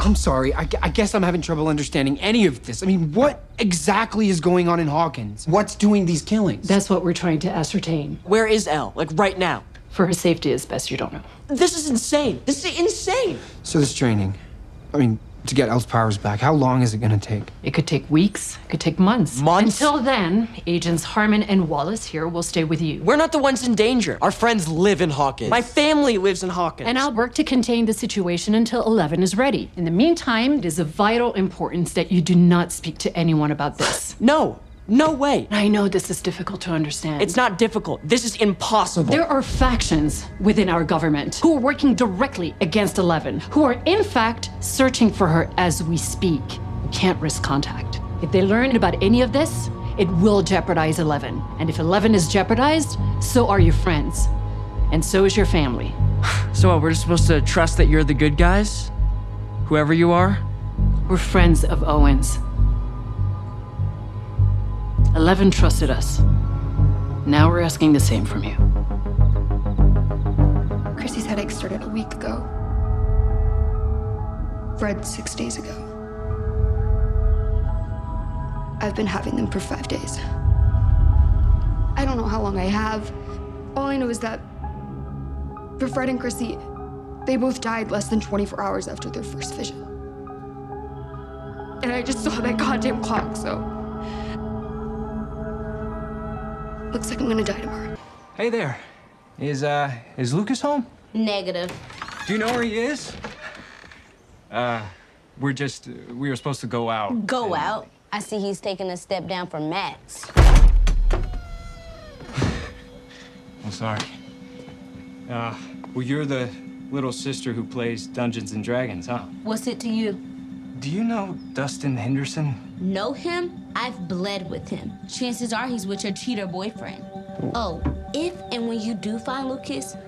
I'm sorry. I, I, guess I'm having trouble understanding any of this. I mean, what exactly is going on in Hawkins? What's doing these killings? That's what we're trying to ascertain. Where is Elle? Like right now? For her safety, as best you don't know. This is insane. This is insane. So this training. I mean, to get Elle's powers back? How long is it going to take? It could take weeks. It could take months. Months? Until then, Agents Harmon and Wallace here will stay with you. We're not the ones in danger. Our friends live in Hawkins. My family lives in Hawkins. And I'll work to contain the situation until Eleven is ready. In the meantime, it is of vital importance that you do not speak to anyone about this. no. No way. I know this is difficult to understand. It's not difficult. This is impossible. There are factions within our government who are working directly against Eleven, who are in fact searching for her as we speak. We can't risk contact. If they learn about any of this, it will jeopardize Eleven. And if Eleven is jeopardized, so are your friends. And so is your family. So what, we're just supposed to trust that you're the good guys? Whoever you are? We're friends of Owen's. Eleven trusted us. Now we're asking the same from you. Chrissy's headache started a week ago. Fred six days ago. I've been having them for five days. I don't know how long I have. All I know is that for Fred and Chrissy, they both died less than 24 hours after their first vision. And I just saw that goddamn clock, so. Looks like I'm gonna die tomorrow. Hey there. Is, uh, is Lucas home? Negative. Do you know where he is? Uh, we're just, uh, we were supposed to go out. Go out? I see he's taking a step down from Max. I'm sorry. Uh, well, you're the little sister who plays Dungeons and Dragons, huh? What's it to you? Do you know Dustin Henderson? Know him? I've bled with him. Chances are he's with your cheater boyfriend. Oh, if and when you do find Lucas,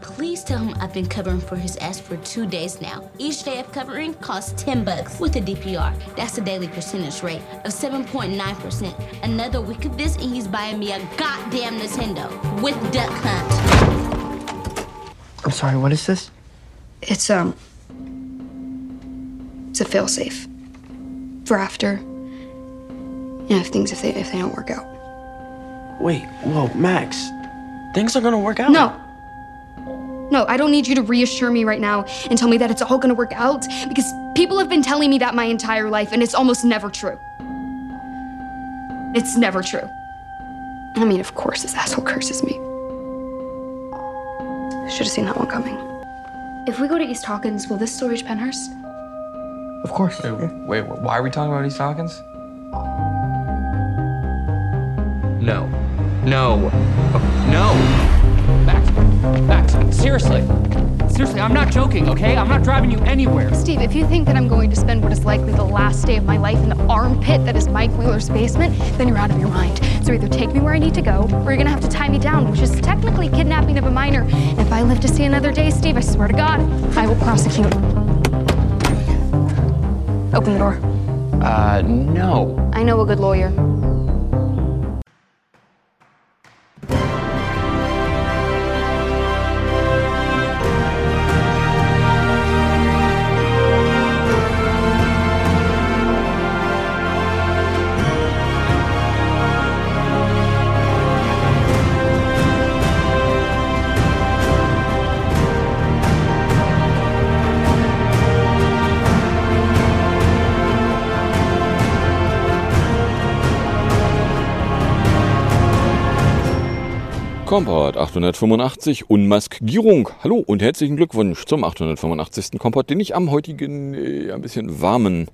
please tell him I've been covering for his ass for two days now. Each day of covering costs 10 bucks with a DPR. That's a daily percentage rate of 7.9%. Another week of this and he's buying me a goddamn Nintendo with Duck Hunt. I'm sorry, what is this? It's, um. It's a failsafe. For after. You know, if things if they if they don't work out. Wait, whoa, Max. Things are gonna work out. No. No, I don't need you to reassure me right now and tell me that it's all gonna work out because people have been telling me that my entire life and it's almost never true. It's never true. I mean, of course, this asshole curses me. Should have seen that one coming. If we go to East Hawkins, will this still reach Penhurst? Of course. Wait, wait, why are we talking about East Hawkins? No. No. No! Max, Max, seriously. Seriously, I'm not joking, okay? I'm not driving you anywhere. Steve, if you think that I'm going to spend what is likely the last day of my life in the armpit that is Mike Wheeler's basement, then you're out of your mind. So either take me where I need to go, or you're gonna have to tie me down, which is technically kidnapping of a minor. And if I live to see another day, Steve, I swear to God, I will prosecute. Open the door. Uh, no. I know a good lawyer. Kompott 885 Unmaskierung. Hallo und herzlichen Glückwunsch zum 885. Kompott, den ich am heutigen äh, ein bisschen warmen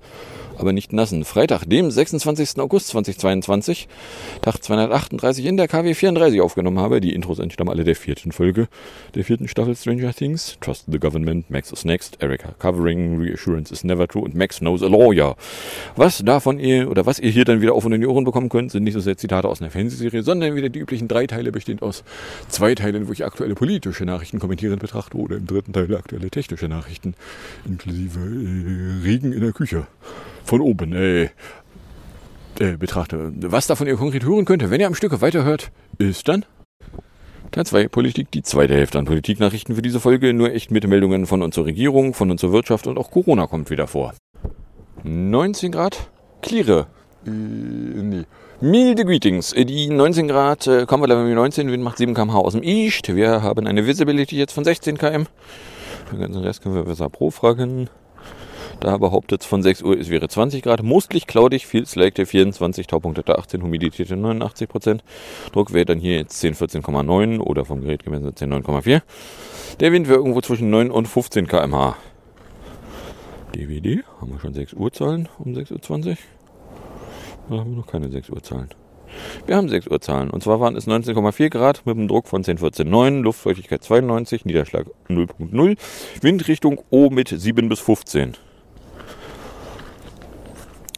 aber nicht nassen. Freitag, dem 26. August 2022, Tag 238 in der KW 34 aufgenommen habe. Die Intros entstammen alle der vierten Folge der vierten Staffel Stranger Things. Trust the Government, Max is next, Erika covering, Reassurance is never true und Max knows a lawyer. Was davon ihr oder was ihr hier dann wieder auf und in die Ohren bekommen könnt, sind nicht so sehr Zitate aus einer Fernsehserie, sondern wieder die üblichen drei Teile bestehend aus zwei Teilen, wo ich aktuelle politische Nachrichten kommentierend betrachte oder im dritten Teil aktuelle technische Nachrichten inklusive äh, Regen in der Küche von oben äh, äh, betrachte. Was davon ihr konkret hören könnt, wenn ihr am Stück weiterhört, ist dann Teil 2 Politik, die zweite Hälfte an Politiknachrichten für diese Folge. Nur echt mit Meldungen von unserer Regierung, von unserer Wirtschaft und auch Corona kommt wieder vor. 19 Grad, Klire. Äh, nee. Milde Greetings. Die 19 Grad, äh, kommen wir Level 19, Wind macht 7 km/h aus dem East. Wir haben eine Visibility jetzt von 16 km. Den ganzen Rest können wir besser Pro fragen. Da behauptet es von 6 Uhr, es wäre 20 Grad. Mostlich cloudig, viel Slack 24, Taupunkt 18, Humidität 89 Prozent. Druck wäre dann hier jetzt 10, 14,9 oder vom Gerät gemessen 10, 9,4. Der Wind wäre irgendwo zwischen 9 und 15 km/h. DVD, haben wir schon 6 Uhr Zahlen um 6.20 Uhr? Oder haben wir noch keine 6 Uhr Zahlen? Wir haben 6 Uhr Zahlen. Und zwar waren es 19,4 Grad mit einem Druck von 10,14,9, Luftfeuchtigkeit 92, Niederschlag 0,0, Windrichtung O mit 7 bis 15.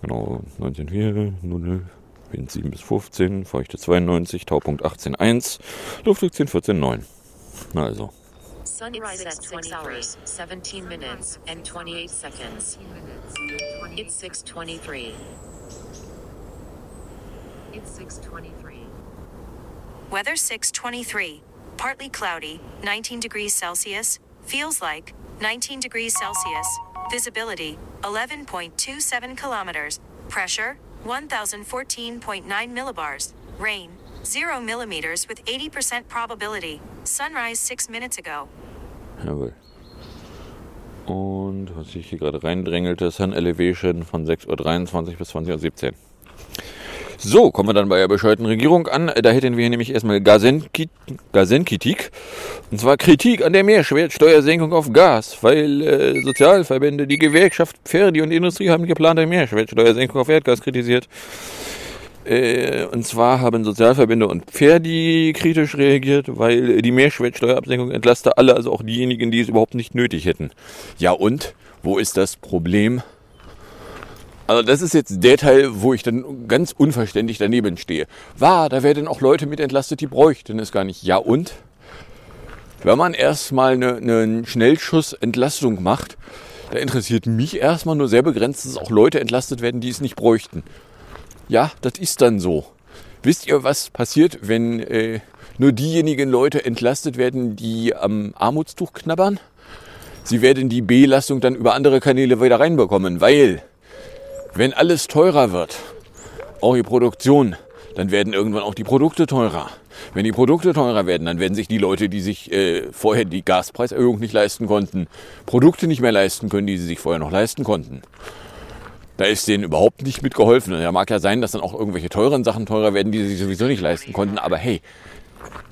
Genau, 19,4, 0, Wind 7 bis 15, Feuchte 92, Taupunkt 18,1, Luftdruck 10,14,9. Na also. Sunrise at 6 hours, 17 minutes, and 28 seconds. It's 623. It's 623. Weather 623. Partly cloudy, 19 degrees Celsius. Feels like 19 degrees Celsius. Visibility 11.27 kilometers. Pressure 1014.9 millibars. Rain 0 millimeters with 80% probability. Sunrise 6 minutes ago. Jawohl. Und was sich hier gerade reindrängelte, Sun Elevation von 6.23 Uhr bis 20.17 Uhr. So, kommen wir dann bei der bescheuerten Regierung an. Da hätten wir hier nämlich erstmal Gasenkritik. Und zwar Kritik an der Mehrwertsteuersenkung auf Gas, weil äh, Sozialverbände, die Gewerkschaft Pferdi und Industrie haben geplante Mehrwertsteuersenkung auf Erdgas kritisiert. Äh, und zwar haben Sozialverbände und Pferdi kritisch reagiert, weil die Mehrwertsteuerabsenkung entlaste alle, also auch diejenigen, die es überhaupt nicht nötig hätten. Ja und? Wo ist das Problem? Also das ist jetzt der Teil, wo ich dann ganz unverständlich daneben stehe. War, da werden auch Leute mit entlastet, die bräuchten es gar nicht. Ja und? Wenn man erstmal eine, eine Schnellschussentlastung macht, da interessiert mich erstmal nur sehr begrenzt, dass auch Leute entlastet werden, die es nicht bräuchten. Ja, das ist dann so. Wisst ihr, was passiert, wenn äh, nur diejenigen Leute entlastet werden, die am Armutstuch knabbern? Sie werden die Belastung dann über andere Kanäle wieder reinbekommen, weil wenn alles teurer wird, auch die Produktion, dann werden irgendwann auch die Produkte teurer. Wenn die Produkte teurer werden, dann werden sich die Leute, die sich äh, vorher die Gaspreiserhöhung nicht leisten konnten, Produkte nicht mehr leisten können, die sie sich vorher noch leisten konnten. Da ist denen überhaupt nicht mitgeholfen. Ja, mag ja sein, dass dann auch irgendwelche teuren Sachen teurer werden, die sie sich sowieso nicht leisten konnten. Aber hey,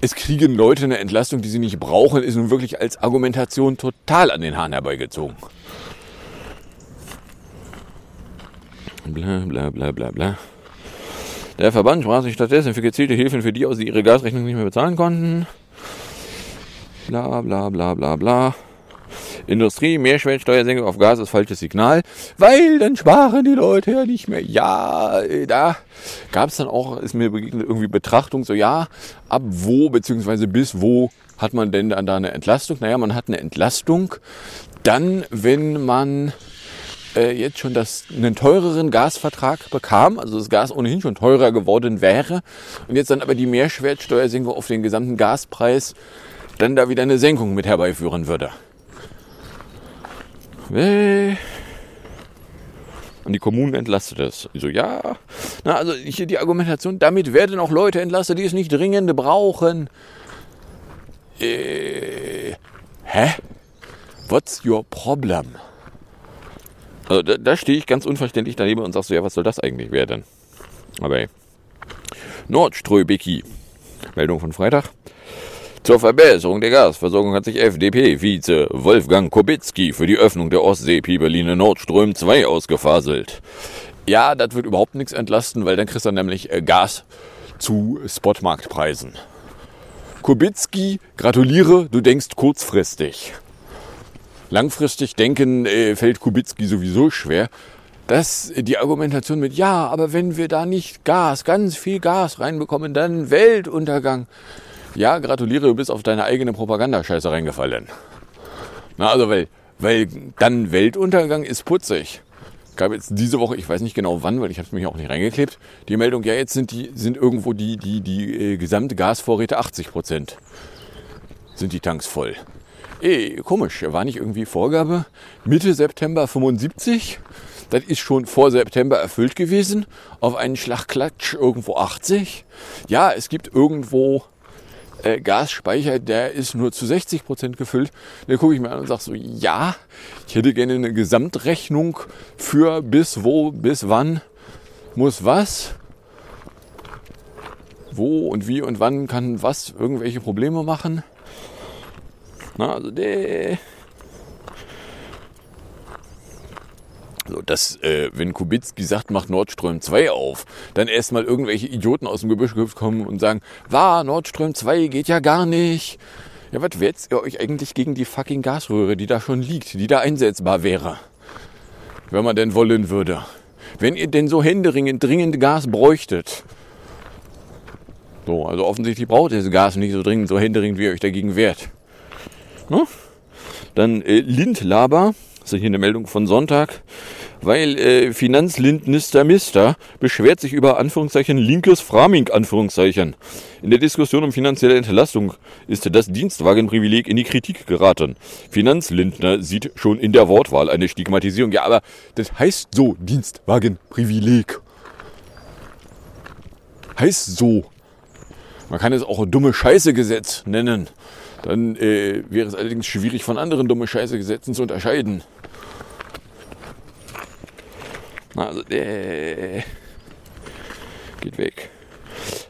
es kriegen Leute eine Entlastung, die sie nicht brauchen, ist nun wirklich als Argumentation total an den Haaren herbeigezogen. Bla bla bla bla bla. Der Verband sprach sich stattdessen für gezielte Hilfen für die aus, die ihre Gasrechnung nicht mehr bezahlen konnten. Bla bla bla bla bla. Industrie, Mehrschwellensteuersenkung auf Gas ist falsches Signal, weil dann sparen die Leute ja nicht mehr. Ja, da gab es dann auch, ist mir begegnet, irgendwie Betrachtung, so ja, ab wo beziehungsweise bis wo hat man denn dann da eine Entlastung? Naja, man hat eine Entlastung dann, wenn man äh, jetzt schon das, einen teureren Gasvertrag bekam, also das Gas ohnehin schon teurer geworden wäre und jetzt dann aber die Mehrwertsteuersenkung auf den gesamten Gaspreis dann da wieder eine Senkung mit herbeiführen würde. Und die Kommunen entlastet es. Ich so, ja. Na, also hier die Argumentation, damit werden auch Leute entlastet, die es nicht dringend brauchen. Äh, hä? What's your problem? Also da, da stehe ich ganz unverständlich daneben und sage so, ja, was soll das eigentlich werden? Aber hey. Nordströbecki. Meldung von Freitag. Zur Verbesserung der Gasversorgung hat sich FDP-Vize Wolfgang Kobitzki für die Öffnung der Ostsee-Pipeline Nordström 2 ausgefaselt. Ja, das wird überhaupt nichts entlasten, weil dann kriegst du nämlich äh, Gas zu Spotmarktpreisen. Kobitzki, gratuliere, du denkst kurzfristig. Langfristig denken äh, fällt Kubitzki sowieso schwer. Dass die Argumentation mit, ja, aber wenn wir da nicht Gas, ganz viel Gas reinbekommen, dann Weltuntergang. Ja, gratuliere, du bist auf deine eigene Propagandascheiße reingefallen. Na, also, weil, weil dann Weltuntergang ist putzig. Gab jetzt diese Woche, ich weiß nicht genau wann, weil ich habe es mich auch nicht reingeklebt, die Meldung, ja, jetzt sind die, sind irgendwo die, die, die äh, gesamte Gasvorräte 80 Prozent. sind die Tanks voll. Ey, komisch, war nicht irgendwie Vorgabe Mitte September 75? Das ist schon vor September erfüllt gewesen. Auf einen Schlagklatsch irgendwo 80. Ja, es gibt irgendwo äh, Gasspeicher, der ist nur zu 60 Prozent gefüllt. Da gucke ich mir an und sage so, ja, ich hätte gerne eine Gesamtrechnung für bis wo, bis wann muss was, wo und wie und wann kann was irgendwelche Probleme machen. Na, also der So, dass, äh, wenn Kubicki sagt, macht Nordström 2 auf, dann erstmal irgendwelche Idioten aus dem Gebüsch kommen und sagen, war, Nordström 2 geht ja gar nicht. Ja, was wetzt ihr euch eigentlich gegen die fucking Gasröhre, die da schon liegt, die da einsetzbar wäre? Wenn man denn wollen würde. Wenn ihr denn so händeringend dringend Gas bräuchtet. So, also offensichtlich braucht ihr das Gas nicht so dringend, so händeringend, wie ihr euch dagegen wehrt. Ne? Dann äh, Lindlaber, das ist hier eine Meldung von Sonntag, weil äh, Finanzlindnister Mister beschwert sich über Anführungszeichen linkes Framing Anführungszeichen. In der Diskussion um finanzielle Entlastung ist das Dienstwagenprivileg in die Kritik geraten. Finanzlindner sieht schon in der Wortwahl eine Stigmatisierung. Ja, aber das heißt so Dienstwagenprivileg. Heißt so. Man kann es auch dumme Scheiße-Gesetz nennen. Dann äh, wäre es allerdings schwierig von anderen dumme Scheiße-Gesetzen zu unterscheiden. Also, äh, geht weg.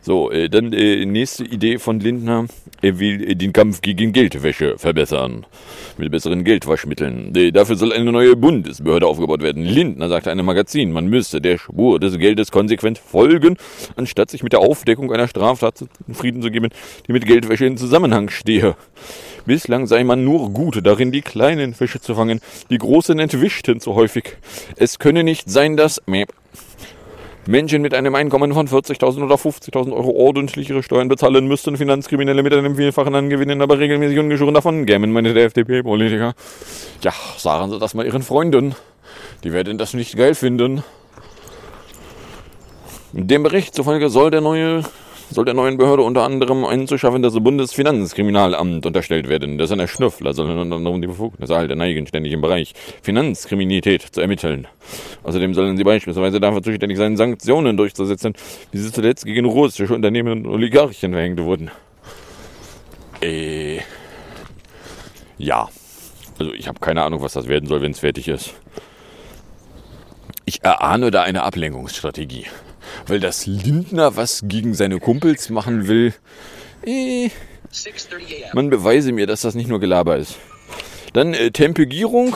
So, äh, dann äh, nächste Idee von Lindner. Er will äh, den Kampf gegen Geldwäsche verbessern. Mit besseren Geldwaschmitteln. Äh, dafür soll eine neue Bundesbehörde aufgebaut werden. Lindner sagte einem Magazin, man müsse der Spur des Geldes konsequent folgen, anstatt sich mit der Aufdeckung einer Straftat zufrieden zu geben, die mit Geldwäsche in Zusammenhang stehe. Bislang sei man nur gut darin, die kleinen Fische zu fangen. Die großen entwischten zu häufig. Es könne nicht sein, dass Menschen mit einem Einkommen von 40.000 oder 50.000 Euro ordentlich ihre Steuern bezahlen müssten. Finanzkriminelle mit einem vielfachen an Gewinnen aber regelmäßig ungeschoren davon gämen, meine der FDP-Politiker. Ja, sagen Sie das mal Ihren Freunden. Die werden das nicht geil finden. Dem Bericht zufolge soll der neue soll der neuen Behörde unter anderem einzuschaffen, das Bundesfinanzkriminalamt unterstellt werden. Das ist eine Schnüffler, soll unter anderem die Befugnis erhalten, eigenständig im Bereich Finanzkriminalität zu ermitteln. Außerdem sollen sie beispielsweise dafür zuständig sein, Sanktionen durchzusetzen, wie sie zuletzt gegen russische Unternehmen und Oligarchen verhängt wurden. Äh, ja. Also ich habe keine Ahnung, was das werden soll, wenn es fertig ist. Ich erahne da eine Ablenkungsstrategie weil das Lindner was gegen seine Kumpels machen will. Eh, man beweise mir, dass das nicht nur Gelaber ist. Dann äh, Tempegierung.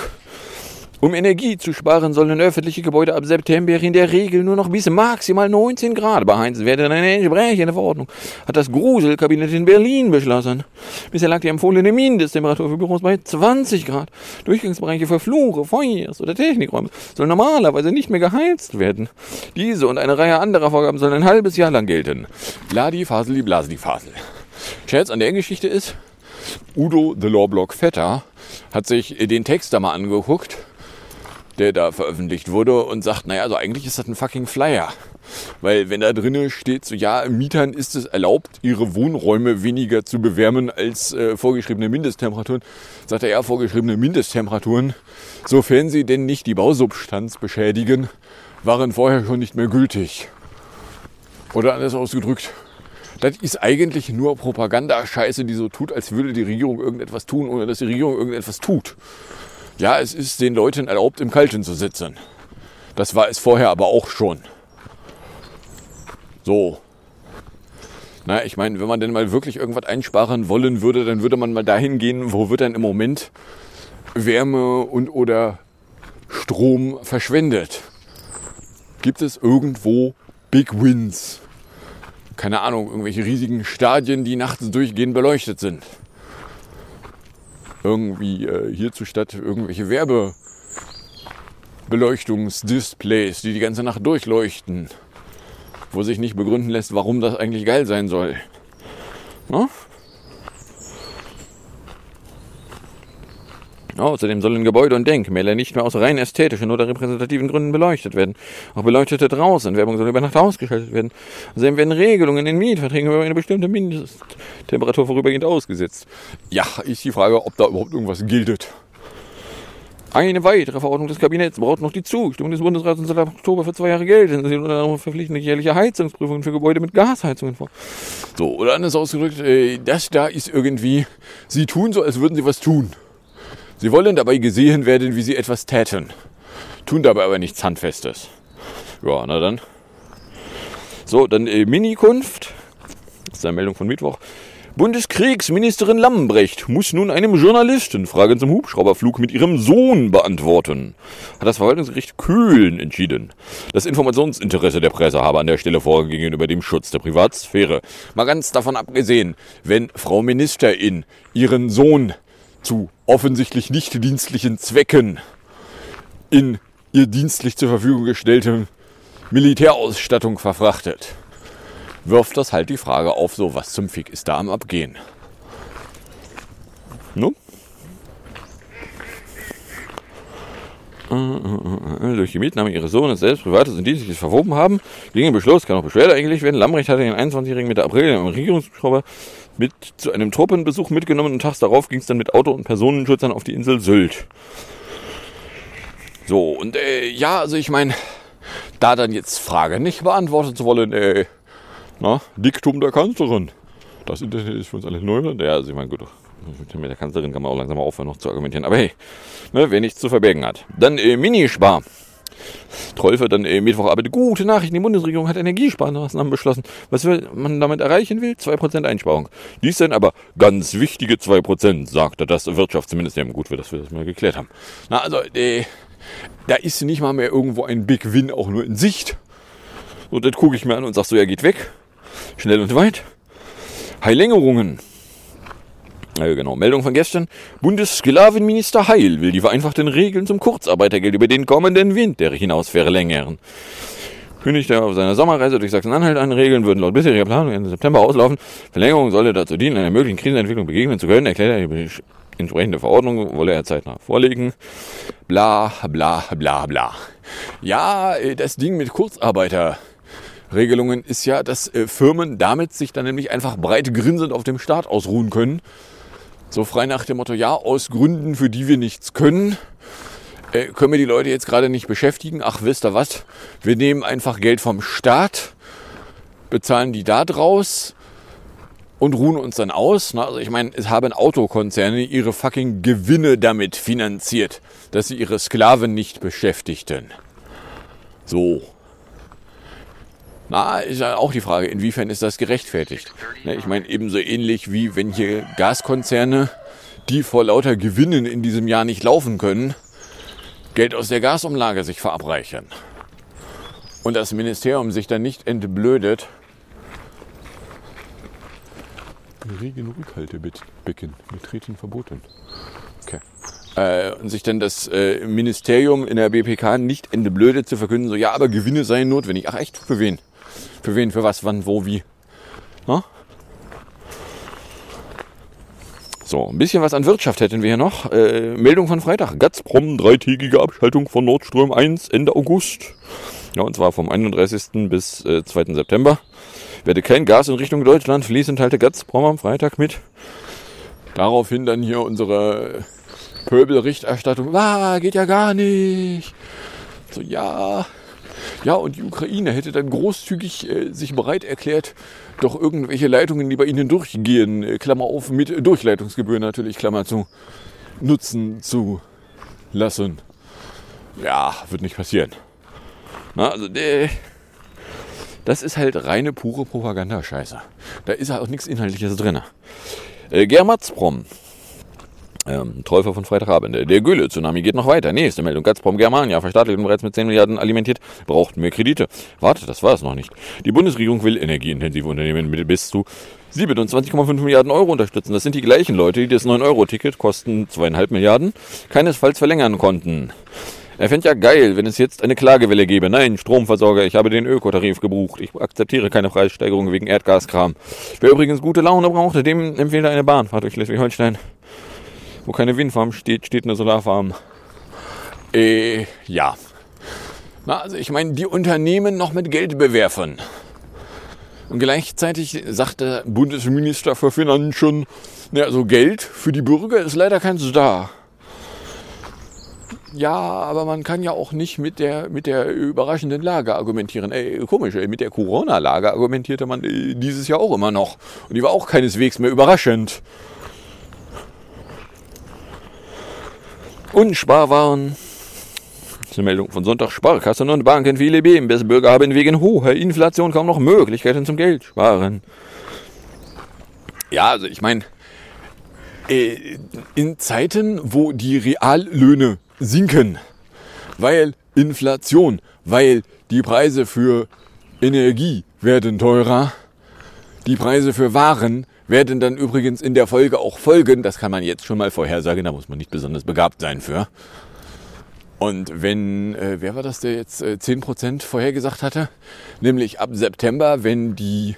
Um Energie zu sparen, sollen öffentliche Gebäude ab September in der Regel nur noch bis maximal 19 Grad beheizt werden. Eine entsprechende Verordnung hat das Gruselkabinett in Berlin beschlossen. Bisher lag die empfohlene Mindesttemperatur für Büros bei 20 Grad. Durchgangsbereiche für Flure, Feuers oder Technikräume sollen normalerweise nicht mehr geheizt werden. Diese und eine Reihe anderer Vorgaben sollen ein halbes Jahr lang gelten. Bladi, Faseli, Blaseli, Fasel. Scherz an der Geschichte ist, Udo the Lawblock Vetter hat sich den Text da mal angeguckt der da veröffentlicht wurde und sagt, naja, also eigentlich ist das ein fucking Flyer. Weil wenn da drinnen steht, so ja, Mietern ist es erlaubt, ihre Wohnräume weniger zu bewärmen als äh, vorgeschriebene Mindesttemperaturen, sagt er ja, vorgeschriebene Mindesttemperaturen, sofern sie denn nicht die Bausubstanz beschädigen, waren vorher schon nicht mehr gültig. Oder anders ausgedrückt, das ist eigentlich nur Propagandascheiße, die so tut, als würde die Regierung irgendetwas tun, ohne dass die Regierung irgendetwas tut. Ja, es ist den Leuten erlaubt, im Kalten zu sitzen. Das war es vorher aber auch schon. So. Na, ich meine, wenn man denn mal wirklich irgendwas einsparen wollen würde, dann würde man mal dahin gehen, wo wird dann im Moment Wärme und oder Strom verschwendet. Gibt es irgendwo Big Wins? Keine Ahnung, irgendwelche riesigen Stadien, die nachts durchgehend beleuchtet sind irgendwie äh, hierzu irgendwelche Werbebeleuchtungsdisplays, die die ganze Nacht durchleuchten, wo sich nicht begründen lässt, warum das eigentlich geil sein soll. No? Außerdem sollen Gebäude und Denkmäler nicht mehr aus rein ästhetischen oder repräsentativen Gründen beleuchtet werden. Auch Beleuchtete draußen. Werbung soll über Nacht ausgeschaltet werden. Außerdem werden Regelungen in Mietverträgen über eine bestimmte Mindesttemperatur vorübergehend ausgesetzt. Ja, ist die Frage, ob da überhaupt irgendwas gilt. Eine weitere Verordnung des Kabinetts braucht noch die Zustimmung des Bundesrats und soll ab Oktober für zwei Jahre gelten. Sie unter verpflichtende jährliche Heizungsprüfungen für Gebäude mit Gasheizungen vor. So, oder anders ausgedrückt, äh, das da ist irgendwie, sie tun so, als würden sie was tun. Sie wollen dabei gesehen werden, wie sie etwas täten. Tun dabei aber nichts Handfestes. Ja, na dann. So, dann äh, Minikunft. Das ist eine Meldung von Mittwoch. Bundeskriegsministerin Lambrecht muss nun einem Journalisten Fragen zum Hubschrauberflug mit ihrem Sohn beantworten. Hat das Verwaltungsgericht Köln entschieden. Das Informationsinteresse der Presse habe an der Stelle Vorrang gegenüber dem Schutz der Privatsphäre. Mal ganz davon abgesehen, wenn Frau Ministerin ihren Sohn zu offensichtlich nicht dienstlichen Zwecken in ihr dienstlich zur Verfügung gestellte Militärausstattung verfrachtet wirft das halt die Frage auf, so was zum Fick ist da am Abgehen. No? durch die Mietnahme ihres Sohnes selbst privates und dienstliches verwoben haben. Gegen den Beschluss kann auch Beschwerde eingelegt werden. Lambrecht hatte den 21-jährigen Mitte April im Regierungsschrauber mit zu einem Truppenbesuch mitgenommen und tags darauf ging es dann mit Auto- und Personenschützern auf die Insel Sylt. So, und äh, ja, also ich meine, da dann jetzt Frage nicht beantworten zu wollen, äh, na, Diktum der Kanzlerin. Das Internet ist für uns alle neu. Ja, also ich meine, gut, mit der Kanzlerin kann man auch langsam aufhören, noch zu argumentieren. Aber hey, ne, wer nichts zu verbergen hat. Dann äh, Minispar. Trollfe dann äh, Mittwochabend. Gute Nachrichten. Die Bundesregierung hat Energiesparmaßnahmen beschlossen. Was will man damit erreichen will? 2% Einsparung. Dies sind aber ganz wichtige 2%, sagte das Wirtschaftsministerium. Gut, dass wir das mal geklärt haben. Na, also, äh, da ist nicht mal mehr irgendwo ein Big Win auch nur in Sicht. Und das gucke ich mir an und sag so, er geht weg. Schnell und weit. Heilängerungen. Ja, genau. Meldung von gestern. Bundessklavenminister Heil will die vereinfachten Regeln zum Kurzarbeitergeld über den kommenden Winter hinaus verlängern. Kündigte auf seiner Sommerreise durch Sachsen-Anhalt an. Regeln würden laut bisheriger Planung Ende September auslaufen. Verlängerung solle dazu dienen, einer möglichen Krisenentwicklung begegnen zu können, erklärt er die entsprechende Verordnung, wolle er zeitnah vorlegen. Bla, bla, bla, bla. Ja, äh, das Ding mit Kurzarbeiter Regelungen ist ja, dass äh, Firmen damit sich dann nämlich einfach breit grinsend auf dem Staat ausruhen können. So frei nach dem Motto, ja, aus Gründen, für die wir nichts können, äh, können wir die Leute jetzt gerade nicht beschäftigen. Ach, wisst ihr was? Wir nehmen einfach Geld vom Staat, bezahlen die da draus und ruhen uns dann aus. Also ich meine, es haben Autokonzerne ihre fucking Gewinne damit finanziert, dass sie ihre Sklaven nicht beschäftigten. So. Na, ist ja auch die Frage, inwiefern ist das gerechtfertigt? Ne, ich meine, ebenso ähnlich wie wenn hier Gaskonzerne, die vor lauter Gewinnen in diesem Jahr nicht laufen können, Geld aus der Gasumlage sich verabreichern. Und das Ministerium sich dann nicht entblödet. Regen Rückhaltebecken betreten verboten. Okay. Äh, und sich dann das äh, Ministerium in der BPK nicht entblödet zu verkünden, so ja, aber Gewinne seien notwendig. Ach echt, für wen? Für wen, für was, wann, wo, wie. Na? So, ein bisschen was an Wirtschaft hätten wir hier noch. Äh, Meldung von Freitag. Gazprom, dreitägige Abschaltung von Nord Stream 1 Ende August. Ja, und zwar vom 31. bis äh, 2. September. Werde kein Gas in Richtung Deutschland fließen, teilte Gazprom am Freitag mit. Daraufhin dann hier unsere Pöbelrichterstattung. Ah, geht ja gar nicht. So, ja, ja, und die Ukraine hätte dann großzügig äh, sich bereit erklärt, doch irgendwelche Leitungen, die bei ihnen durchgehen, äh, Klammer auf, mit Durchleitungsgebühren natürlich, Klammer zu, nutzen zu lassen. Ja, wird nicht passieren. Na, also, äh, das ist halt reine, pure Propagandascheiße. Da ist halt auch nichts Inhaltliches drin. Äh, Germatzprom ähm, Täufer von Freitagabend. Der Gülle-Tsunami geht noch weiter. Nächste Meldung. Gazprom Germania verstaatlicht und bereits mit 10 Milliarden alimentiert. Braucht mehr Kredite. Warte, das war es noch nicht. Die Bundesregierung will energieintensive Unternehmen mit bis zu 27,5 Milliarden Euro unterstützen. Das sind die gleichen Leute, die das 9-Euro-Ticket kosten 2,5 Milliarden keinesfalls verlängern konnten. Er fände ja geil, wenn es jetzt eine Klagewelle gäbe. Nein, Stromversorger, ich habe den Ökotarif gebucht. Ich akzeptiere keine Preissteigerung wegen Erdgaskram. Wer übrigens gute Laune brauchte, dem empfehle eine Bahnfahrt durch Schleswig-Holstein. Wo keine Windfarm steht, steht eine Solarfarm. Äh, ja. Na, also ich meine, die Unternehmen noch mit Geld bewerfen. Und gleichzeitig sagt der Bundesminister für Finanzen, ja, also Geld für die Bürger ist leider keins da. Ja, aber man kann ja auch nicht mit der, mit der überraschenden Lage argumentieren. Ey, komisch, ey, mit der Corona-Lage argumentierte man äh, dieses Jahr auch immer noch. Und die war auch keineswegs mehr überraschend. Das ist eine Meldung von Sonntag. Sparkassen und Banken, viele BMWs-Bürger haben wegen hoher Inflation kaum noch Möglichkeiten zum Geld sparen. Ja, also ich meine, äh, in Zeiten, wo die Reallöhne sinken, weil Inflation, weil die Preise für Energie werden teurer, die Preise für Waren werden dann übrigens in der Folge auch folgen. Das kann man jetzt schon mal vorhersagen, da muss man nicht besonders begabt sein für. Und wenn, äh, wer war das, der jetzt äh, 10% vorhergesagt hatte? Nämlich ab September, wenn die,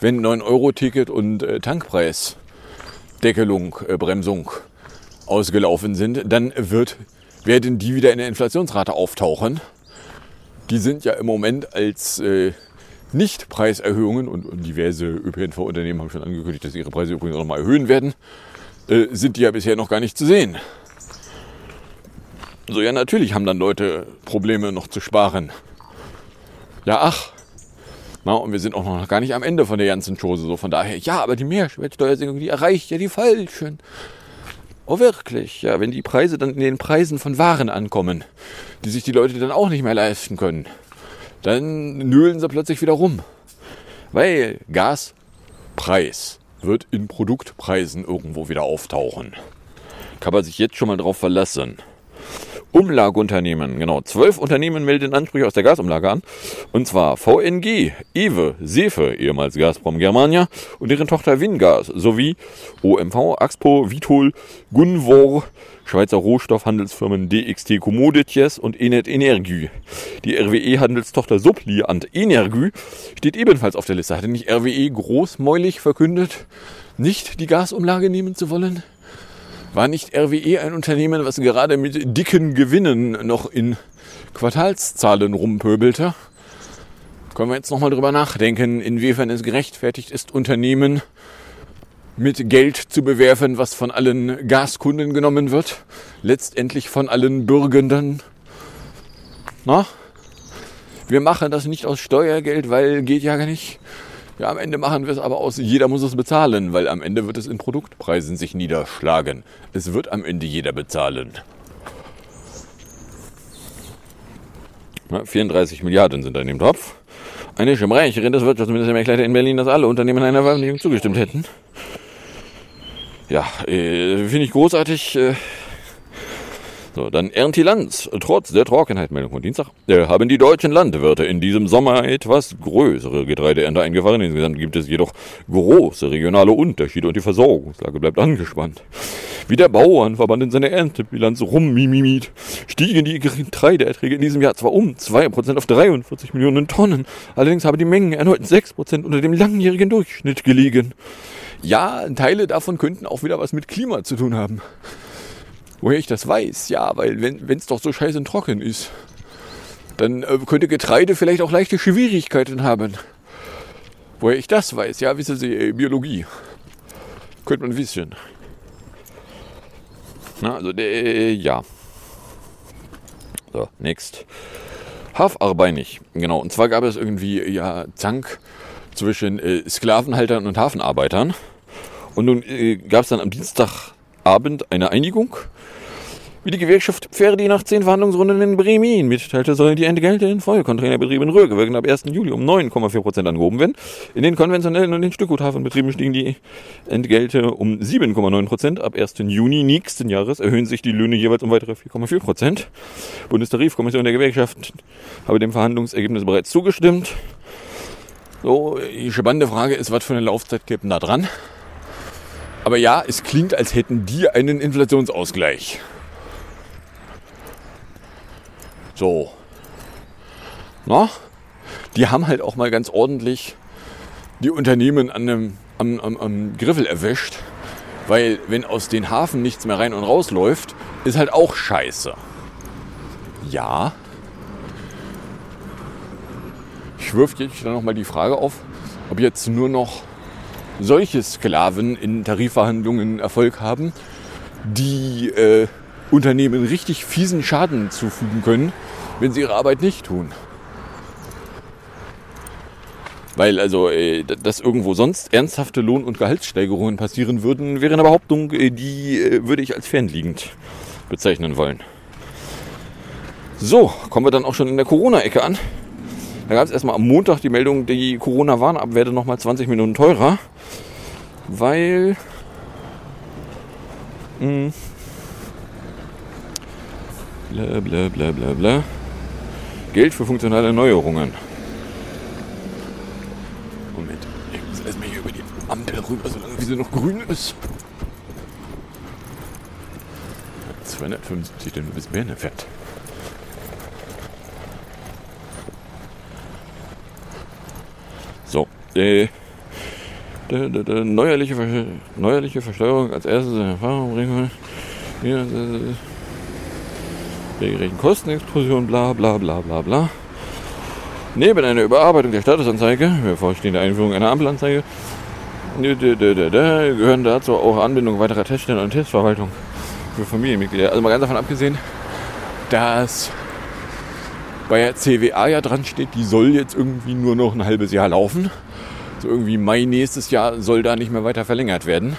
wenn 9-Euro-Ticket und äh, Tankpreisdeckelung, äh, Bremsung ausgelaufen sind, dann wird, werden die wieder in der Inflationsrate auftauchen. Die sind ja im Moment als äh, Nicht-Preiserhöhungen und, diverse ÖPNV-Unternehmen haben schon angekündigt, dass ihre Preise übrigens auch nochmal erhöhen werden, äh, sind die ja bisher noch gar nicht zu sehen. So, ja, natürlich haben dann Leute Probleme noch zu sparen. Ja, ach. Na, und wir sind auch noch gar nicht am Ende von der ganzen Chose. So von daher, ja, aber die Mehrwertsteuersenkung, die erreicht ja die Falschen. Oh, wirklich? Ja, wenn die Preise dann in den Preisen von Waren ankommen, die sich die Leute dann auch nicht mehr leisten können, dann nölen sie plötzlich wieder rum. Weil Gaspreis wird in Produktpreisen irgendwo wieder auftauchen. Kann man sich jetzt schon mal drauf verlassen. Umlageunternehmen, genau. Zwölf Unternehmen melden Ansprüche aus der Gasumlage an. Und zwar VNG, EWE, Sefe, ehemals Gazprom Germania und deren Tochter Wingas sowie OMV, Axpo, Vitol, Gunvor, Schweizer Rohstoffhandelsfirmen DXT Commodities und Enet Energie. Die RWE-Handelstochter Suppliant Energie steht ebenfalls auf der Liste. Hatte nicht RWE großmäulig verkündet, nicht die Gasumlage nehmen zu wollen? War nicht RWE ein Unternehmen, was gerade mit dicken Gewinnen noch in Quartalszahlen rumpöbelte? Können wir jetzt nochmal drüber nachdenken, inwiefern es gerechtfertigt ist, Unternehmen mit Geld zu bewerfen, was von allen Gaskunden genommen wird, letztendlich von allen Bürgenden. Na? Wir machen das nicht aus Steuergeld, weil geht ja gar nicht. Ja, am Ende machen wir es aber aus, jeder muss es bezahlen, weil am Ende wird es in Produktpreisen sich niederschlagen. Es wird am Ende jeder bezahlen. Na, 34 Milliarden sind da in dem Topf. Eine Sprecherin des Wirtschaftsministers erklärte in Berlin, dass alle Unternehmen einer Veröffentlichung zugestimmt hätten. Ja, äh, finde ich großartig. Äh, so, dann Erntilanz. Trotz der Trockenheit, Meldung von Dienstag, äh, haben die deutschen Landwirte in diesem Sommer etwas größere Getreideernte eingefahren. Insgesamt gibt es jedoch große regionale Unterschiede und die Versorgungslage bleibt angespannt. Wie der Bauernverband in seiner Erntebilanz rummimimit, stiegen die Getreideerträge in diesem Jahr zwar um 2% auf 43 Millionen Tonnen, allerdings haben die Mengen erneut 6% unter dem langjährigen Durchschnitt gelegen. Ja, Teile davon könnten auch wieder was mit Klima zu tun haben. Woher ich das weiß? Ja, weil wenn es doch so scheiße trocken ist, dann äh, könnte Getreide vielleicht auch leichte Schwierigkeiten haben. Woher ich das weiß? Ja, wissen Sie, äh, Biologie. Könnte man wissen. Na, also, äh, ja. So, next. Hafarbeinig. Genau, und zwar gab es irgendwie, ja, Zank zwischen äh, Sklavenhaltern und Hafenarbeitern. Und nun äh, gab es dann am Dienstagabend eine Einigung wie die Gewerkschaft Pferdi nach zehn Verhandlungsrunden in Bremen mitteilte, sollen die Entgelte in Vollcontainerbetrieben rückwirkend ab 1. Juli um 9,4 Prozent angehoben werden. In den konventionellen und den Stückguthafenbetrieben stiegen die Entgelte um 7,9 Prozent. Ab 1. Juni nächsten Jahres erhöhen sich die Löhne jeweils um weitere 4,4 Prozent. Bundestarifkommission der Gewerkschaft habe dem Verhandlungsergebnis bereits zugestimmt. So, die spannende Frage ist, was für eine Laufzeit gibt da dran? Aber ja, es klingt, als hätten die einen Inflationsausgleich. So. Na? Die haben halt auch mal ganz ordentlich die Unternehmen an einem, am, am, am Griffel erwischt, Weil wenn aus den Hafen nichts mehr rein und raus läuft, ist halt auch scheiße. Ja. Ich wirf jetzt dann nochmal die Frage auf, ob jetzt nur noch solche Sklaven in Tarifverhandlungen Erfolg haben, die äh, Unternehmen richtig fiesen Schaden zufügen können, wenn sie ihre Arbeit nicht tun. Weil also, äh, dass irgendwo sonst ernsthafte Lohn- und Gehaltssteigerungen passieren würden, wäre eine Behauptung, äh, die äh, würde ich als fernliegend bezeichnen wollen. So, kommen wir dann auch schon in der Corona-Ecke an. Da gab es erstmal am Montag die Meldung, die Corona-Warnabwerte nochmal 20 Minuten teurer, weil mh, bla bla bla bla bla Geld für funktionale Neuerungen. Moment, ich muss erstmal hier über die Ampel rüber, solange sie noch grün ist. 250 denn bis Bernefett. So, äh, der, der, der neuerliche, Ver neuerliche Versteuerung als erstes in Erfahrung bringen. Äh, regelrechten Kostenexplosion, bla bla bla bla bla. Neben einer Überarbeitung der Statusanzeige, bevorstehende Einführung einer Ampelanzeige, gehören dazu auch Anbindung weiterer Teststellen und Testverwaltung für Familienmitglieder. Also mal ganz davon abgesehen, dass bei der CWA ja dran steht, die soll jetzt irgendwie nur noch ein halbes Jahr laufen. So irgendwie Mai nächstes Jahr soll da nicht mehr weiter verlängert werden.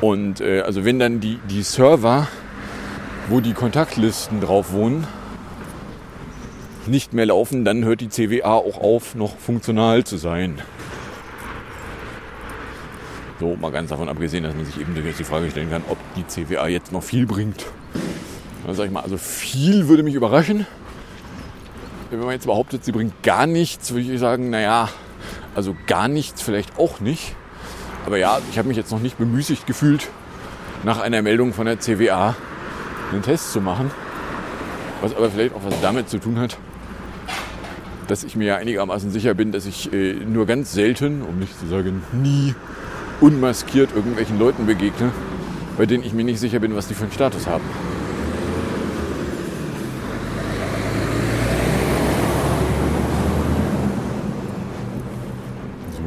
Und äh, also wenn dann die, die Server, wo die Kontaktlisten drauf wohnen, nicht mehr laufen, dann hört die CWA auch auf, noch funktional zu sein. So, mal ganz davon abgesehen, dass man sich eben durchaus die Frage stellen kann, ob die CWA jetzt noch viel bringt. Dann sag ich mal, also viel würde mich überraschen. Wenn man jetzt behauptet, sie bringt gar nichts, würde ich sagen, naja, also gar nichts vielleicht auch nicht. Aber ja, ich habe mich jetzt noch nicht bemüßigt gefühlt, nach einer Meldung von der CWA einen Test zu machen. Was aber vielleicht auch was damit zu tun hat, dass ich mir ja einigermaßen sicher bin, dass ich äh, nur ganz selten, um nicht zu sagen nie, unmaskiert irgendwelchen Leuten begegne, bei denen ich mir nicht sicher bin, was die für einen Status haben. So.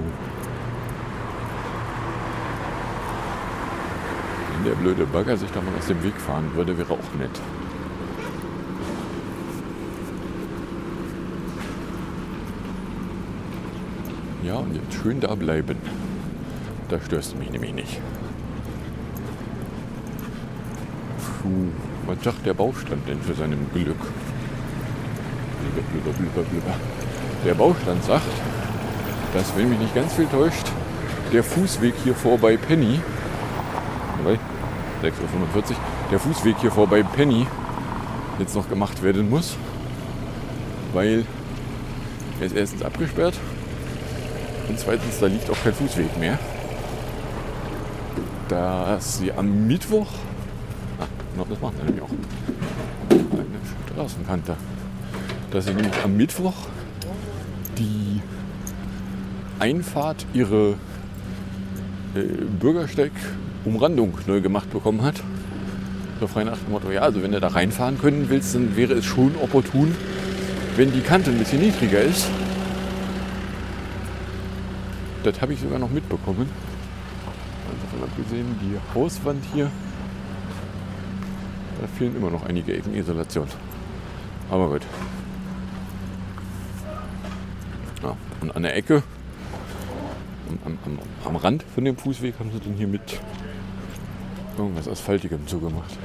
Wenn der Bagger sich da mal aus dem Weg fahren würde, wäre auch nett. Ja, und jetzt schön da bleiben. Da störst du mich nämlich nicht. Puh, was sagt der Baustand denn für seinem Glück? Blubber, blubber, blubber, blubber. Der Baustand sagt, dass, wenn mich nicht ganz viel täuscht, der Fußweg hier vorbei Penny, 6.45 Uhr, der Fußweg hier vorbei Penny jetzt noch gemacht werden muss, weil er ist erstens abgesperrt und zweitens, da liegt auch kein Fußweg mehr. Dass sie am Mittwoch, ah, das macht er nämlich auch, eine Straßenkante, dass sie nämlich am Mittwoch die Einfahrt ihre äh, Bürgersteig-Umrandung neu gemacht bekommen hat. So frei nach dem Motto, ja, also wenn du da reinfahren können willst, dann wäre es schon opportun, wenn die Kante ein bisschen niedriger ist. Das habe ich sogar noch mitbekommen. Also abgesehen, die Hauswand hier, da fehlen immer noch einige Ecken Isolation. Aber gut. Ja, und an der Ecke, am, am, am Rand von dem Fußweg, haben sie dann hier mit irgendwas Asphaltigem zugemacht.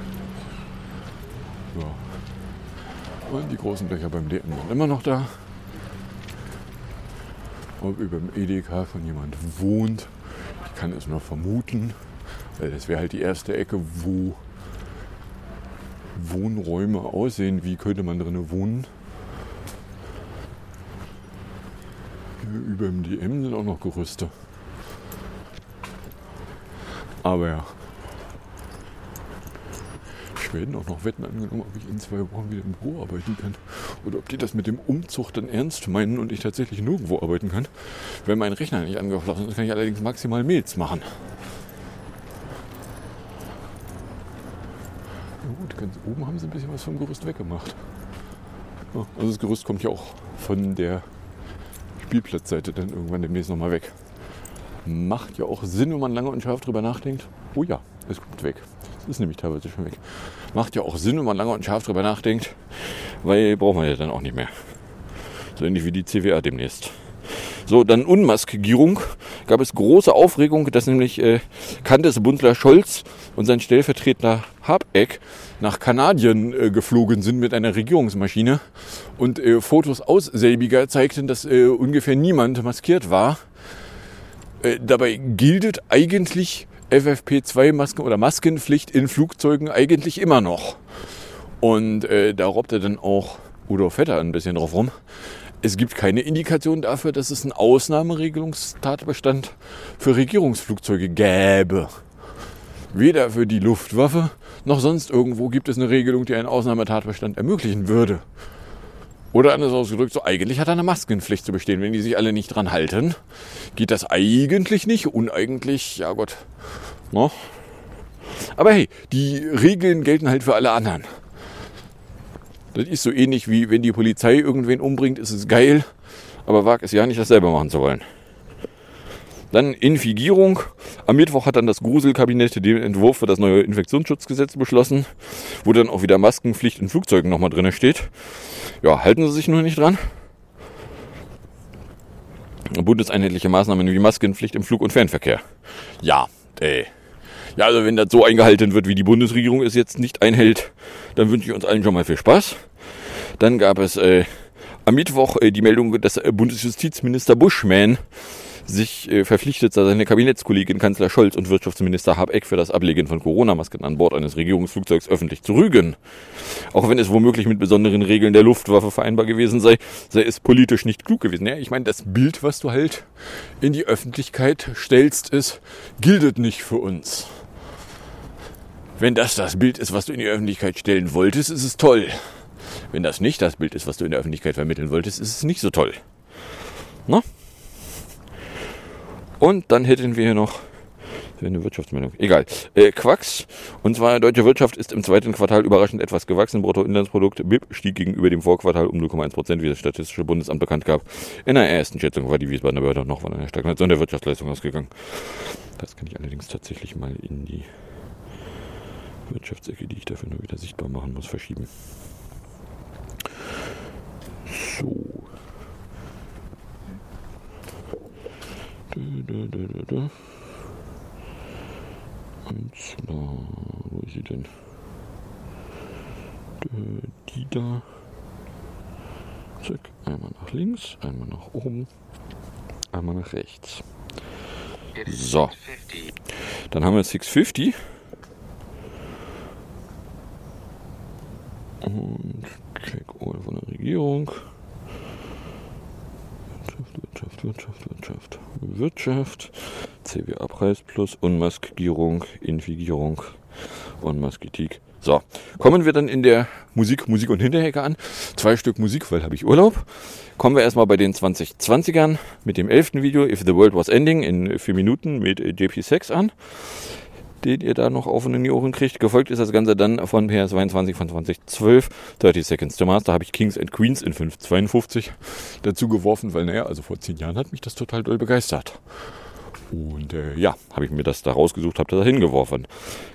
Ja. Und die großen Löcher beim DM sind immer noch da. Ob über dem Edeka von jemand wohnt, ich kann es nur vermuten, weil das wäre halt die erste Ecke, wo Wohnräume aussehen, wie könnte man drinnen wohnen. Hier über dem DM sind auch noch Gerüste. Aber ja werden auch noch Wetten angenommen, ob ich in zwei Wochen wieder im Büro arbeiten kann. Oder ob die das mit dem Umzug dann ernst meinen und ich tatsächlich nirgendwo arbeiten kann. Wenn mein Rechner nicht angeschlossen ist, kann ich allerdings maximal Mails machen. Na gut, ganz oben haben sie ein bisschen was vom Gerüst weggemacht. Also das Gerüst kommt ja auch von der Spielplatzseite dann irgendwann demnächst nochmal weg. Macht ja auch Sinn, wenn man lange und scharf drüber nachdenkt. Oh ja, es kommt weg. Ist nämlich teilweise schon weg. Macht ja auch Sinn, wenn man lange und scharf drüber nachdenkt, weil braucht man ja dann auch nicht mehr. So ähnlich wie die CWA demnächst. So, dann Unmaskierung. Gab es große Aufregung, dass nämlich äh, Bundler Scholz und sein Stellvertreter Habeck nach Kanadien äh, geflogen sind mit einer Regierungsmaschine und äh, Fotos aus selbiger zeigten, dass äh, ungefähr niemand maskiert war. Äh, dabei gilt eigentlich FFP2-Masken oder Maskenpflicht in Flugzeugen eigentlich immer noch. Und äh, da robbte dann auch Udo Vetter ein bisschen drauf rum. Es gibt keine Indikation dafür, dass es einen Ausnahmeregelungstatbestand für Regierungsflugzeuge gäbe. Weder für die Luftwaffe noch sonst irgendwo gibt es eine Regelung, die einen Ausnahmetatbestand ermöglichen würde. Oder anders ausgedrückt, so eigentlich hat er eine Maskenpflicht zu bestehen. Wenn die sich alle nicht dran halten, geht das eigentlich nicht. Uneigentlich, ja Gott. No? Aber hey, die Regeln gelten halt für alle anderen. Das ist so ähnlich wie wenn die Polizei irgendwen umbringt, ist es geil, aber wag es ja nicht, das selber machen zu wollen. Dann Infigierung. Am Mittwoch hat dann das Gruselkabinett den Entwurf für das neue Infektionsschutzgesetz beschlossen, wo dann auch wieder Maskenpflicht in Flugzeugen nochmal drin steht. Ja, halten sie sich nur nicht dran. Bundeseinheitliche Maßnahmen wie Maskenpflicht im Flug- und Fernverkehr. Ja, ey. Ja, also wenn das so eingehalten wird, wie die Bundesregierung es jetzt nicht einhält, dann wünsche ich uns allen schon mal viel Spaß. Dann gab es äh, am Mittwoch äh, die Meldung, dass äh, Bundesjustizminister Buschmann sich äh, verpflichtet seine Kabinettskollegin Kanzler Scholz und Wirtschaftsminister Habeck für das Ablegen von Corona-Masken an Bord eines Regierungsflugzeugs öffentlich zu rügen. Auch wenn es womöglich mit besonderen Regeln der Luftwaffe vereinbar gewesen sei, sei es politisch nicht klug gewesen. Ja, ich meine, das Bild, was du halt in die Öffentlichkeit stellst, ist, giltet nicht für uns. Wenn das das Bild ist, was du in die Öffentlichkeit stellen wolltest, ist es toll. Wenn das nicht das Bild ist, was du in der Öffentlichkeit vermitteln wolltest, ist es nicht so toll. Na? Und dann hätten wir hier noch eine Wirtschaftsmeldung. Egal. Äh, Quacks. Und zwar, deutsche Wirtschaft ist im zweiten Quartal überraschend etwas gewachsen. Bruttoinlandsprodukt BIP stieg gegenüber dem Vorquartal um 0,1 Prozent, wie das Statistische Bundesamt bekannt gab. In der ersten Schätzung war die Wiesbadener Behörde noch von einer Stagnation der Wirtschaftsleistung ausgegangen. Das kann ich allerdings tatsächlich mal in die Wirtschaftsecke, die ich dafür nur wieder sichtbar machen muss, verschieben. So. Und zwar, wo ist sie denn? Die da. Zack, einmal nach links, einmal nach oben, einmal nach rechts. So. Dann haben wir 650. Und Check All von der Regierung. Wirtschaft, Wirtschaft, Wirtschaft, Wirtschaft. CWA-Preis plus Unmaskierung, Infigierung, Unmaskitik. So, kommen wir dann in der Musik, Musik und Hinterhecke an. Zwei Stück Musik, weil habe ich Urlaub. Kommen wir erstmal bei den 2020ern mit dem elften Video If the World Was Ending in vier Minuten mit JP Sex an den ihr da noch auf und in die Ohren kriegt. Gefolgt ist das Ganze dann von PS22 von 2012, 30 Seconds to. Da habe ich Kings and Queens in 552 dazu geworfen, weil, naja, also vor zehn Jahren hat mich das total doll begeistert. Und äh, ja, habe ich mir das da rausgesucht, habe das da hingeworfen.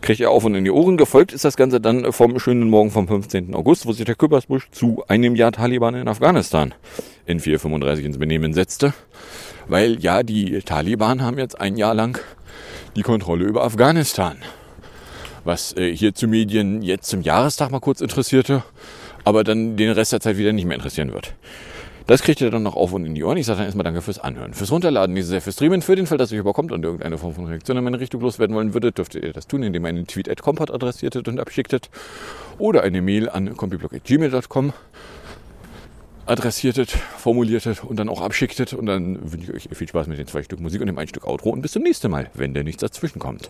Kriegt ihr auf und in die Ohren. Gefolgt ist das Ganze dann vom schönen Morgen vom 15. August, wo sich der Küppersbusch zu einem Jahr Taliban in Afghanistan in 435 ins Benehmen setzte. Weil ja, die Taliban haben jetzt ein Jahr lang die Kontrolle über Afghanistan. Was äh, hier zu Medien jetzt zum Jahrestag mal kurz interessierte, aber dann den Rest der Zeit wieder nicht mehr interessieren wird. Das kriegt ihr dann noch auf und in die Ohren. Ich sage dann erstmal danke fürs Anhören, fürs Runterladen, diese sehr fürs Streamen. Für den Fall, dass ihr überkommt und irgendeine Form von Reaktion in meine Richtung loswerden wollen würdet, dürftet ihr das tun, indem ihr einen Tweet at Compot adressiertet und abschicktet oder eine Mail an compiblog.gmail.com adressiertet, formuliertet und dann auch abschicktet. Und dann wünsche ich euch viel Spaß mit den zwei Stück Musik und dem ein Stück Outro und bis zum nächsten Mal, wenn denn nichts dazwischen kommt.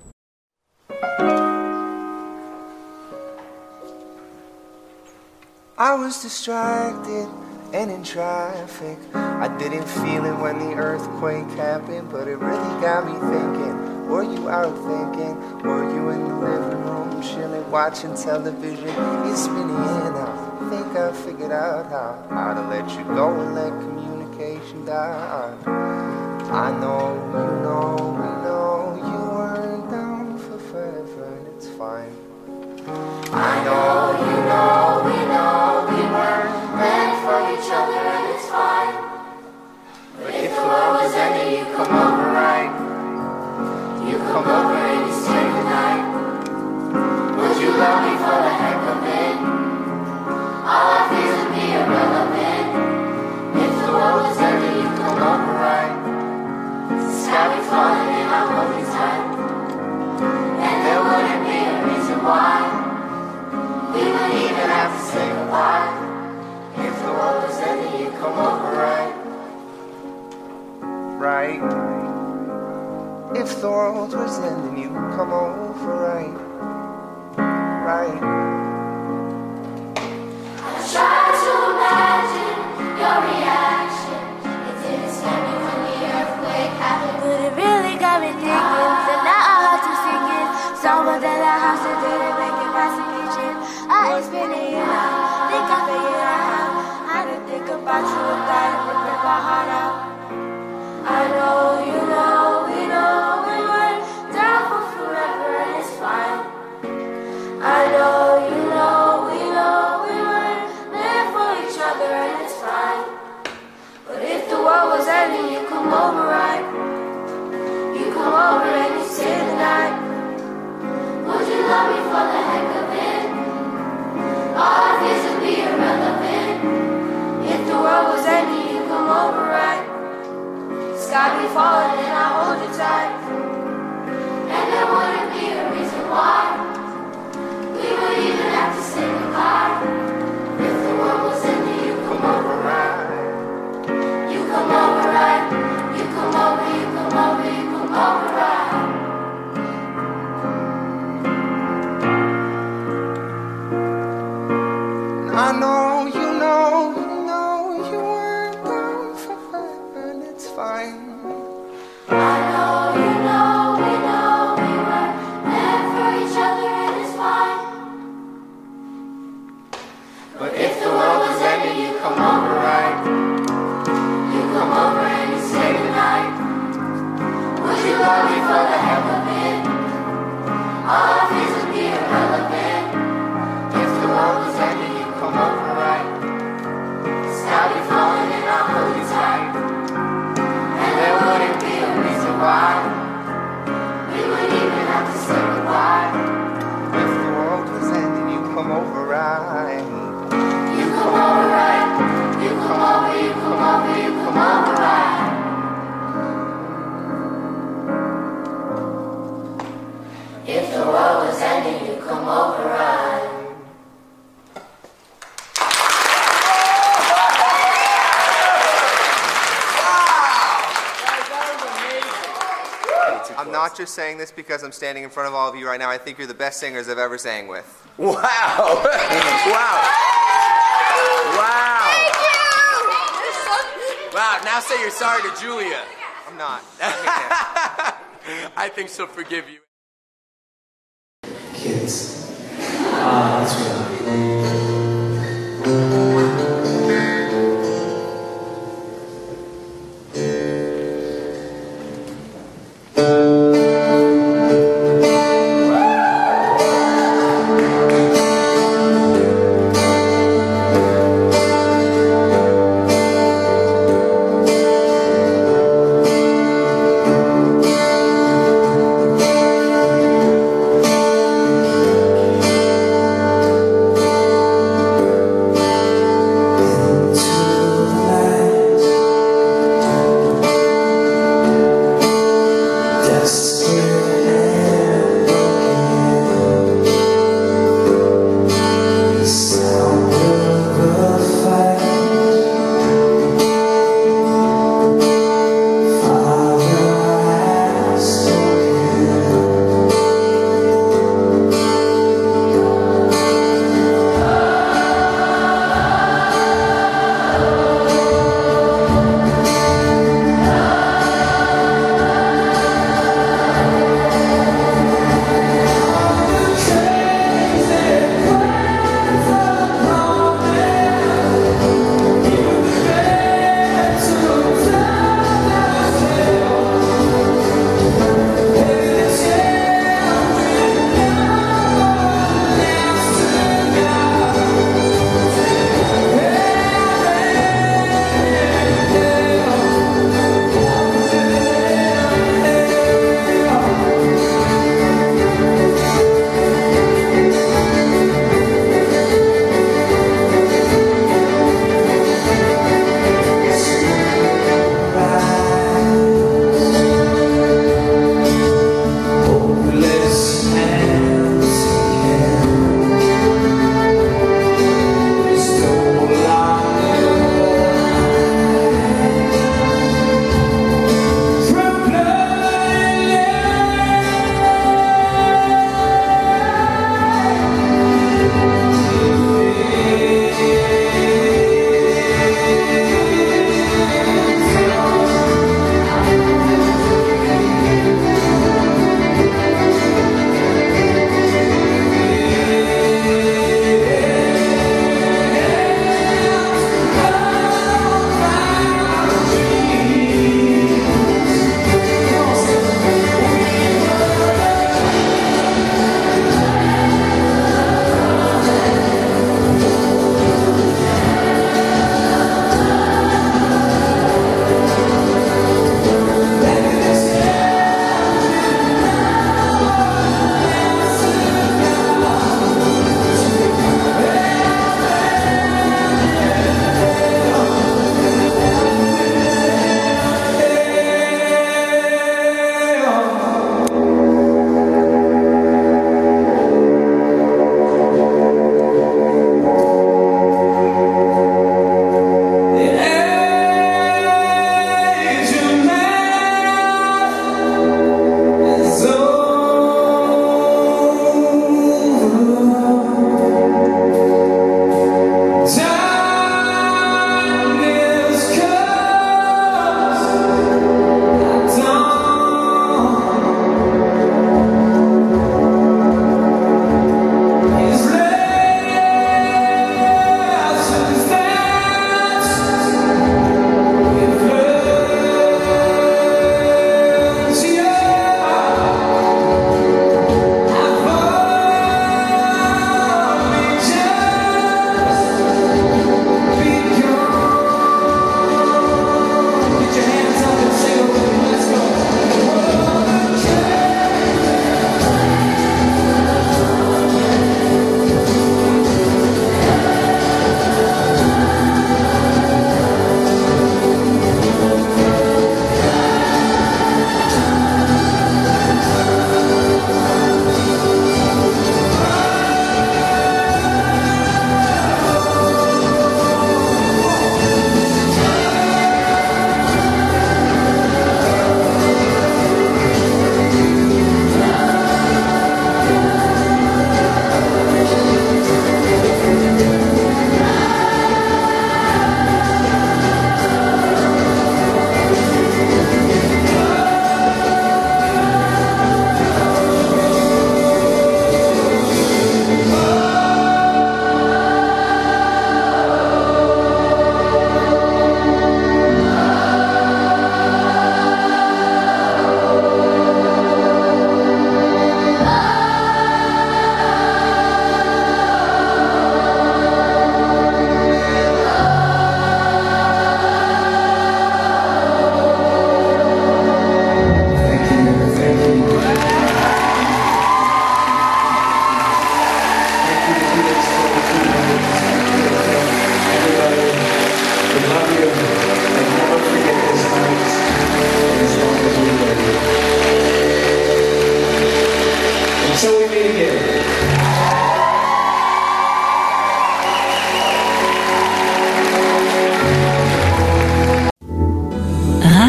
I was distracted and in traffic. I didn't feel it when the earthquake happened, but it really got me thinking. Were you out thinking? Were you in the living room chilling, watching television? It's been here now. think I figured out how, how to let you go and let communication die. I know, you know, we know you weren't down for forever, and it's fine. I know, you know, we know we weren't meant for each other, and it's fine. But if the world was ending, you come over right. You come over just saying this because I'm standing in front of all of you right now. I think you're the best singers I've ever sang with. Wow! wow! Wow! Wow! Now say you're sorry to Julia. I'm not. I think she'll forgive you.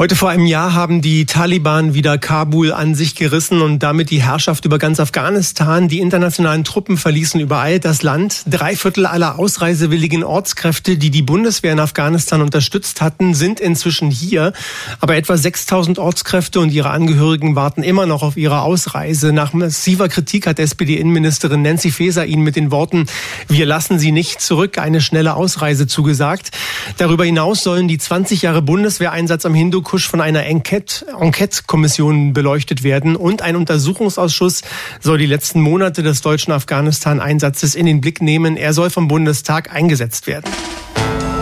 Heute vor einem Jahr haben die Taliban wieder Kabul an sich gerissen und damit die Herrschaft über ganz Afghanistan. Die internationalen Truppen verließen überall das Land. Drei Viertel aller ausreisewilligen Ortskräfte, die die Bundeswehr in Afghanistan unterstützt hatten, sind inzwischen hier. Aber etwa 6000 Ortskräfte und ihre Angehörigen warten immer noch auf ihre Ausreise. Nach massiver Kritik hat SPD-Innenministerin Nancy Faeser ihnen mit den Worten, wir lassen sie nicht zurück, eine schnelle Ausreise zugesagt. Darüber hinaus sollen die 20 Jahre Bundeswehreinsatz am Hindu Kusch von einer Enquete-Kommission beleuchtet werden und ein Untersuchungsausschuss soll die letzten Monate des deutschen Afghanistan-Einsatzes in den Blick nehmen. Er soll vom Bundestag eingesetzt werden.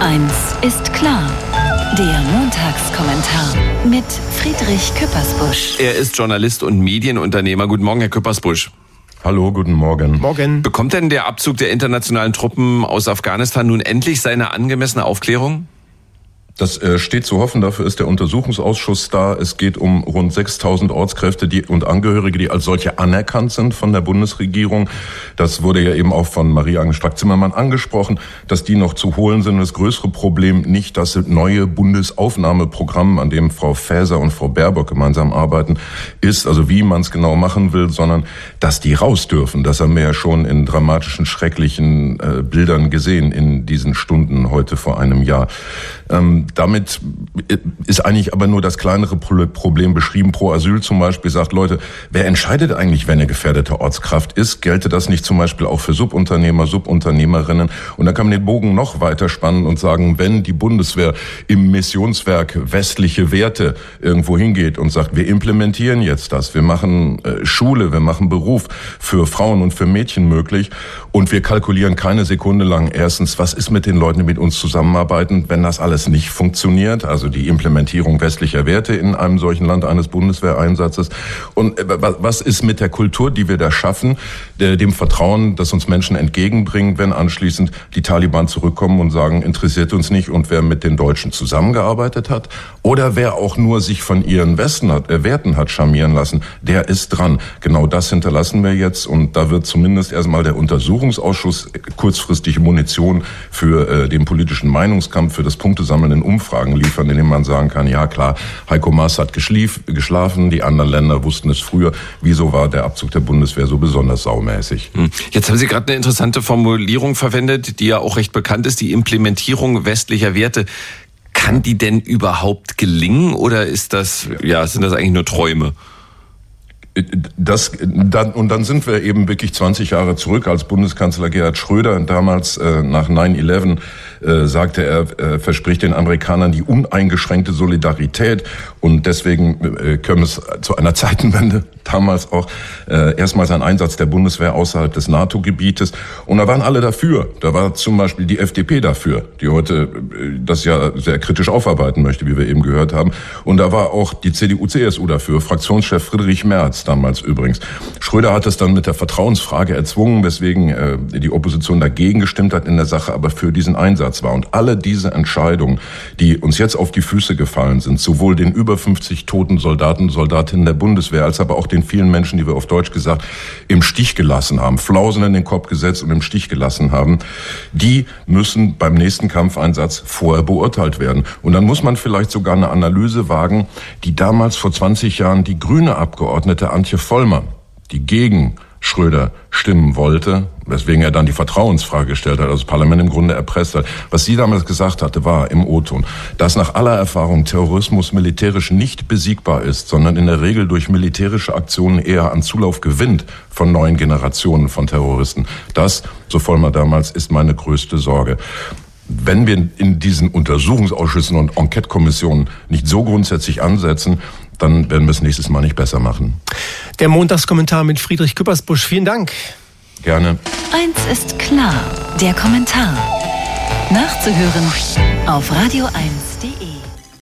Eins ist klar. Der Montagskommentar mit Friedrich Küppersbusch. Er ist Journalist und Medienunternehmer. Guten Morgen, Herr Küppersbusch. Hallo, guten Morgen. Morgen. Bekommt denn der Abzug der internationalen Truppen aus Afghanistan nun endlich seine angemessene Aufklärung? Das äh, steht zu hoffen, dafür ist der Untersuchungsausschuss da. Es geht um rund 6000 Ortskräfte die, und Angehörige, die als solche anerkannt sind von der Bundesregierung. Das wurde ja eben auch von Marie-Agnes Strack-Zimmermann angesprochen, dass die noch zu holen sind. Das größere Problem nicht das neue Bundesaufnahmeprogramm, an dem Frau Faeser und Frau Baerbock gemeinsam arbeiten, ist, also wie man es genau machen will, sondern dass die raus dürfen. Das haben wir ja schon in dramatischen, schrecklichen äh, Bildern gesehen in diesen Stunden heute vor einem Jahr. Ähm, damit ist eigentlich aber nur das kleinere Problem beschrieben. Pro Asyl zum Beispiel sagt, Leute, wer entscheidet eigentlich, wenn eine gefährdete Ortskraft ist? Gelte das nicht zum Beispiel auch für Subunternehmer, Subunternehmerinnen? Und dann kann man den Bogen noch weiter spannen und sagen, wenn die Bundeswehr im Missionswerk westliche Werte irgendwo hingeht und sagt, wir implementieren jetzt das, wir machen äh, Schule, wir machen Beruf für Frauen und für Mädchen möglich und wir kalkulieren keine Sekunde lang erstens, was ist mit den Leuten, die mit uns zusammenarbeiten, wenn das alles nicht funktioniert, also die Implementierung westlicher Werte in einem solchen Land eines Bundeswehreinsatzes. Und äh, was ist mit der Kultur, die wir da schaffen, dem Vertrauen, das uns Menschen entgegenbringen, wenn anschließend die Taliban zurückkommen und sagen, interessiert uns nicht und wer mit den Deutschen zusammengearbeitet hat oder wer auch nur sich von ihren Westen hat, äh, Werten hat charmieren lassen, der ist dran. Genau das hinterlassen wir jetzt und da wird zumindest erstmal der Untersuchungsausschuss kurzfristig Munition für äh, den politischen Meinungskampf, für das Punktesammeln in Umfragen liefern, in denen man sagen kann, ja klar, Heiko Maas hat geschlief, geschlafen, die anderen Länder wussten es früher. Wieso war der Abzug der Bundeswehr so besonders saumäßig? Hm. Jetzt haben Sie gerade eine interessante Formulierung verwendet, die ja auch recht bekannt ist, die Implementierung westlicher Werte. Kann die denn überhaupt gelingen oder ist das, ja, sind das eigentlich nur Träume? Das, dann, und dann sind wir eben wirklich 20 Jahre zurück, als Bundeskanzler Gerhard Schröder damals äh, nach 9-11 äh, sagte, er äh, verspricht den Amerikanern die uneingeschränkte Solidarität und deswegen äh, können es zu einer Zeitenwende damals auch äh, erstmals ein Einsatz der Bundeswehr außerhalb des NATO-Gebietes und da waren alle dafür. Da war zum Beispiel die FDP dafür, die heute äh, das ja sehr kritisch aufarbeiten möchte, wie wir eben gehört haben. Und da war auch die CDU-CSU dafür, Fraktionschef Friedrich Merz damals übrigens. Schröder hat es dann mit der Vertrauensfrage erzwungen, weswegen äh, die Opposition dagegen gestimmt hat in der Sache, aber für diesen Einsatz war. Und alle diese Entscheidungen, die uns jetzt auf die Füße gefallen sind, sowohl den über 50 toten Soldaten Soldatinnen der Bundeswehr, als aber auch den vielen Menschen, die wir auf Deutsch gesagt im Stich gelassen haben, Flausen in den Kopf gesetzt und im Stich gelassen haben, die müssen beim nächsten Kampfeinsatz vorher beurteilt werden. Und dann muss man vielleicht sogar eine Analyse wagen, die damals vor 20 Jahren die grüne Abgeordnete Antje Vollmann, die gegen Schröder stimmen wollte, weswegen er dann die Vertrauensfrage gestellt hat, also das Parlament im Grunde erpresst hat. Was sie damals gesagt hatte, war im O-Ton, dass nach aller Erfahrung Terrorismus militärisch nicht besiegbar ist, sondern in der Regel durch militärische Aktionen eher an Zulauf gewinnt von neuen Generationen von Terroristen. Das, so Vollmer damals, ist meine größte Sorge wenn wir in diesen Untersuchungsausschüssen und Enquete-Kommissionen nicht so grundsätzlich ansetzen, dann werden wir es nächstes Mal nicht besser machen. Der Montagskommentar mit Friedrich Küppersbusch. Vielen Dank. Gerne. Eins ist klar, der Kommentar. Nachzuhören auf radio1.de.